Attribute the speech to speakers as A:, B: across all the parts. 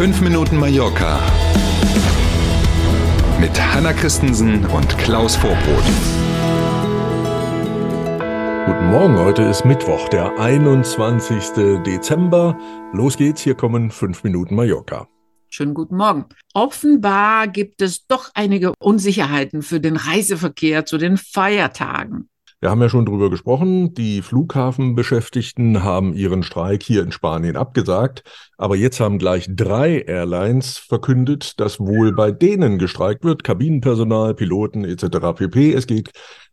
A: 5 Minuten Mallorca mit Hanna Christensen und Klaus Vorbrot.
B: Guten Morgen, heute ist Mittwoch, der 21. Dezember. Los geht's, hier kommen 5 Minuten Mallorca.
C: Schönen guten Morgen. Offenbar gibt es doch einige Unsicherheiten für den Reiseverkehr zu den Feiertagen.
B: Wir haben ja schon drüber gesprochen. Die Flughafenbeschäftigten haben ihren Streik hier in Spanien abgesagt. Aber jetzt haben gleich drei Airlines verkündet, dass wohl bei denen gestreikt wird. Kabinenpersonal, Piloten etc. pp. Es geht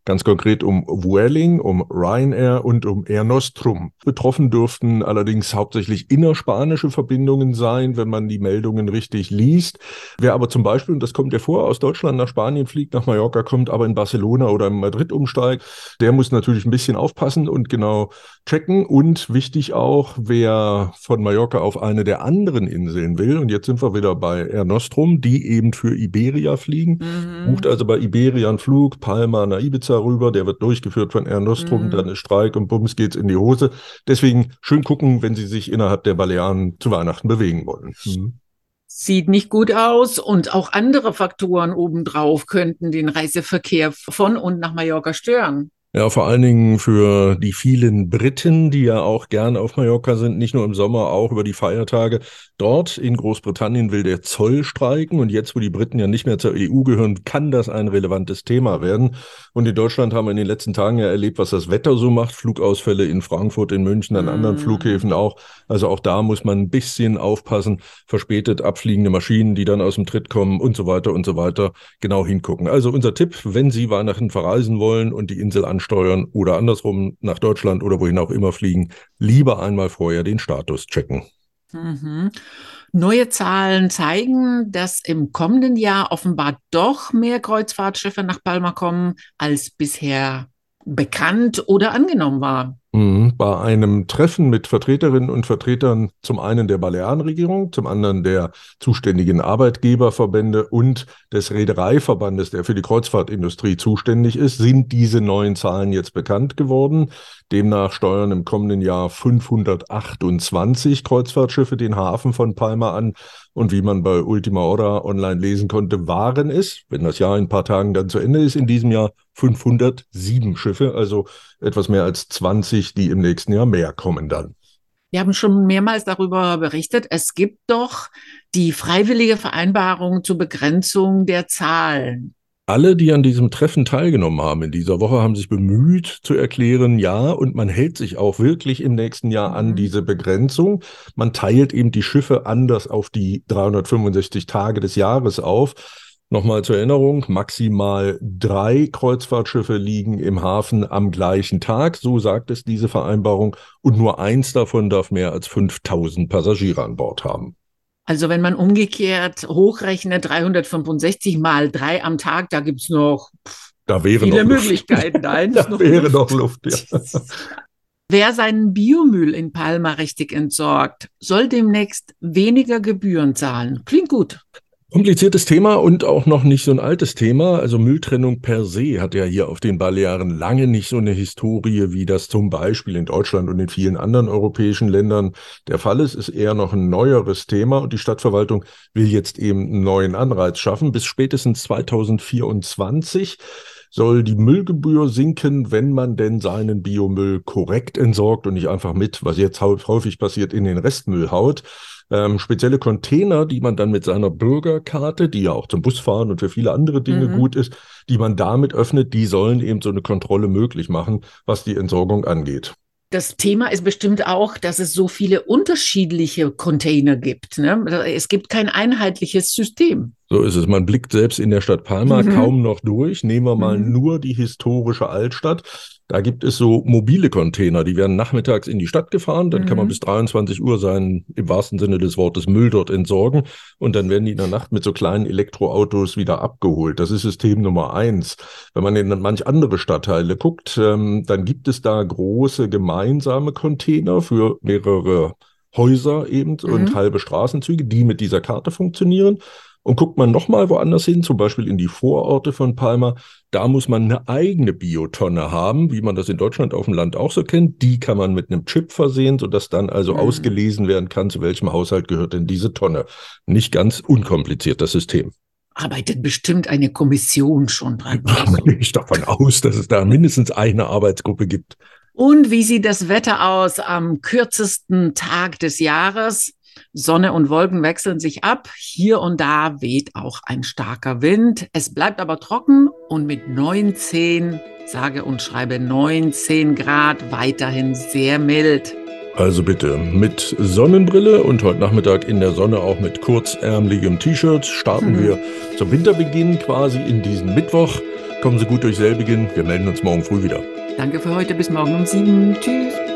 B: ganz konkret um Vueling, um Ryanair und um Air Nostrum. Betroffen dürften allerdings hauptsächlich innerspanische Verbindungen sein, wenn man die Meldungen richtig liest. Wer aber zum Beispiel, und das kommt ja vor, aus Deutschland nach Spanien fliegt, nach Mallorca kommt, aber in Barcelona oder in Madrid umsteigt, der muss natürlich ein bisschen aufpassen und genau checken. Und wichtig auch, wer von Mallorca auf eine der anderen Inseln will, und jetzt sind wir wieder bei Air Nostrum, die eben für Iberia fliegen, mhm. bucht also bei Iberia einen Flug, Palma nach Ibiza darüber, der wird durchgeführt von Air Nostrum, mhm. dann ist Streik und bums geht's in die Hose. Deswegen schön gucken, wenn Sie sich innerhalb der Balearen zu Weihnachten bewegen wollen. Mhm.
C: Sieht nicht gut aus und auch andere Faktoren obendrauf könnten den Reiseverkehr von und nach Mallorca stören.
B: Ja, vor allen Dingen für die vielen Briten, die ja auch gern auf Mallorca sind, nicht nur im Sommer, auch über die Feiertage. Dort in Großbritannien will der Zoll streiken und jetzt, wo die Briten ja nicht mehr zur EU gehören, kann das ein relevantes Thema werden. Und in Deutschland haben wir in den letzten Tagen ja erlebt, was das Wetter so macht. Flugausfälle in Frankfurt, in München, an mm. anderen Flughäfen auch. Also auch da muss man ein bisschen aufpassen. Verspätet abfliegende Maschinen, die dann aus dem Tritt kommen und so weiter und so weiter. Genau hingucken. Also unser Tipp, wenn Sie Weihnachten verreisen wollen und die Insel anschauen, steuern oder andersrum nach Deutschland oder wohin auch immer fliegen, lieber einmal vorher den Status checken.
C: Mhm. Neue Zahlen zeigen, dass im kommenden Jahr offenbar doch mehr Kreuzfahrtschiffe nach Palma kommen, als bisher bekannt oder angenommen war.
B: Mhm. Bei einem Treffen mit Vertreterinnen und Vertretern zum einen der Balearenregierung, zum anderen der zuständigen Arbeitgeberverbände und des Reedereiverbandes, der für die Kreuzfahrtindustrie zuständig ist, sind diese neuen Zahlen jetzt bekannt geworden. Demnach steuern im kommenden Jahr 528 Kreuzfahrtschiffe den Hafen von Palma an. Und wie man bei Ultima Hora online lesen konnte, waren es, wenn das Jahr in ein paar Tagen dann zu Ende ist, in diesem Jahr 507 Schiffe, also etwas mehr als 20, die im nächsten Jahr mehr kommen dann.
C: Wir haben schon mehrmals darüber berichtet. Es gibt doch die freiwillige Vereinbarung zur Begrenzung der Zahlen.
B: Alle, die an diesem Treffen teilgenommen haben in dieser Woche, haben sich bemüht zu erklären, ja, und man hält sich auch wirklich im nächsten Jahr an mhm. diese Begrenzung. Man teilt eben die Schiffe anders auf die 365 Tage des Jahres auf. Nochmal zur Erinnerung, maximal drei Kreuzfahrtschiffe liegen im Hafen am gleichen Tag, so sagt es diese Vereinbarung, und nur eins davon darf mehr als 5000 Passagiere an Bord haben.
C: Also wenn man umgekehrt hochrechnet, 365 mal drei am Tag, da gibt's noch
B: da wäre
C: viele
B: noch
C: Möglichkeiten. Nein,
B: da noch wäre Luft. noch Luft. Ja.
C: Wer seinen Biomüll in Palma richtig entsorgt, soll demnächst weniger Gebühren zahlen. Klingt gut.
B: Kompliziertes Thema und auch noch nicht so ein altes Thema. Also Mülltrennung per se hat ja hier auf den Balearen lange nicht so eine Historie, wie das zum Beispiel in Deutschland und in vielen anderen europäischen Ländern der Fall ist. Ist eher noch ein neueres Thema und die Stadtverwaltung will jetzt eben einen neuen Anreiz schaffen. Bis spätestens 2024 soll die Müllgebühr sinken, wenn man denn seinen Biomüll korrekt entsorgt und nicht einfach mit, was jetzt häufig passiert, in den Restmüll haut ähm, spezielle Container, die man dann mit seiner Bürgerkarte, die ja auch zum Busfahren und für viele andere Dinge mhm. gut ist, die man damit öffnet, die sollen eben so eine Kontrolle möglich machen, was die Entsorgung angeht.
C: Das Thema ist bestimmt auch, dass es so viele unterschiedliche Container gibt. Ne? Es gibt kein einheitliches System.
B: So ist es. Man blickt selbst in der Stadt Palma mhm. kaum noch durch. Nehmen wir mal mhm. nur die historische Altstadt. Da gibt es so mobile Container, die werden nachmittags in die Stadt gefahren, dann mhm. kann man mhm. bis 23 Uhr seinen, im wahrsten Sinne des Wortes, Müll dort entsorgen und dann werden die in der Nacht mit so kleinen Elektroautos wieder abgeholt. Das ist System Nummer eins. Wenn man in manch andere Stadtteile guckt, ähm, dann gibt es da große gemeinsame Container für mehrere Häuser eben mhm. und halbe Straßenzüge, die mit dieser Karte funktionieren. Und guckt man nochmal woanders hin, zum Beispiel in die Vororte von Palma, da muss man eine eigene Biotonne haben, wie man das in Deutschland auf dem Land auch so kennt. Die kann man mit einem Chip versehen, sodass dann also mhm. ausgelesen werden kann, zu welchem Haushalt gehört denn diese Tonne. Nicht ganz unkompliziert, das System
C: arbeitet bestimmt eine Kommission schon dran.
B: Ich davon aus, dass es da mindestens eine Arbeitsgruppe gibt.
C: Und wie sieht das Wetter aus am kürzesten Tag des Jahres? Sonne und Wolken wechseln sich ab. Hier und da weht auch ein starker Wind. Es bleibt aber trocken und mit 19, sage und schreibe 19 Grad, weiterhin sehr mild.
B: Also bitte mit Sonnenbrille und heute Nachmittag in der Sonne auch mit kurzärmeligem T-Shirt starten mhm. wir zum Winterbeginn quasi in diesen Mittwoch. Kommen Sie gut durch selbigen. Wir melden uns morgen früh wieder.
C: Danke für heute. Bis morgen um sieben. Tschüss.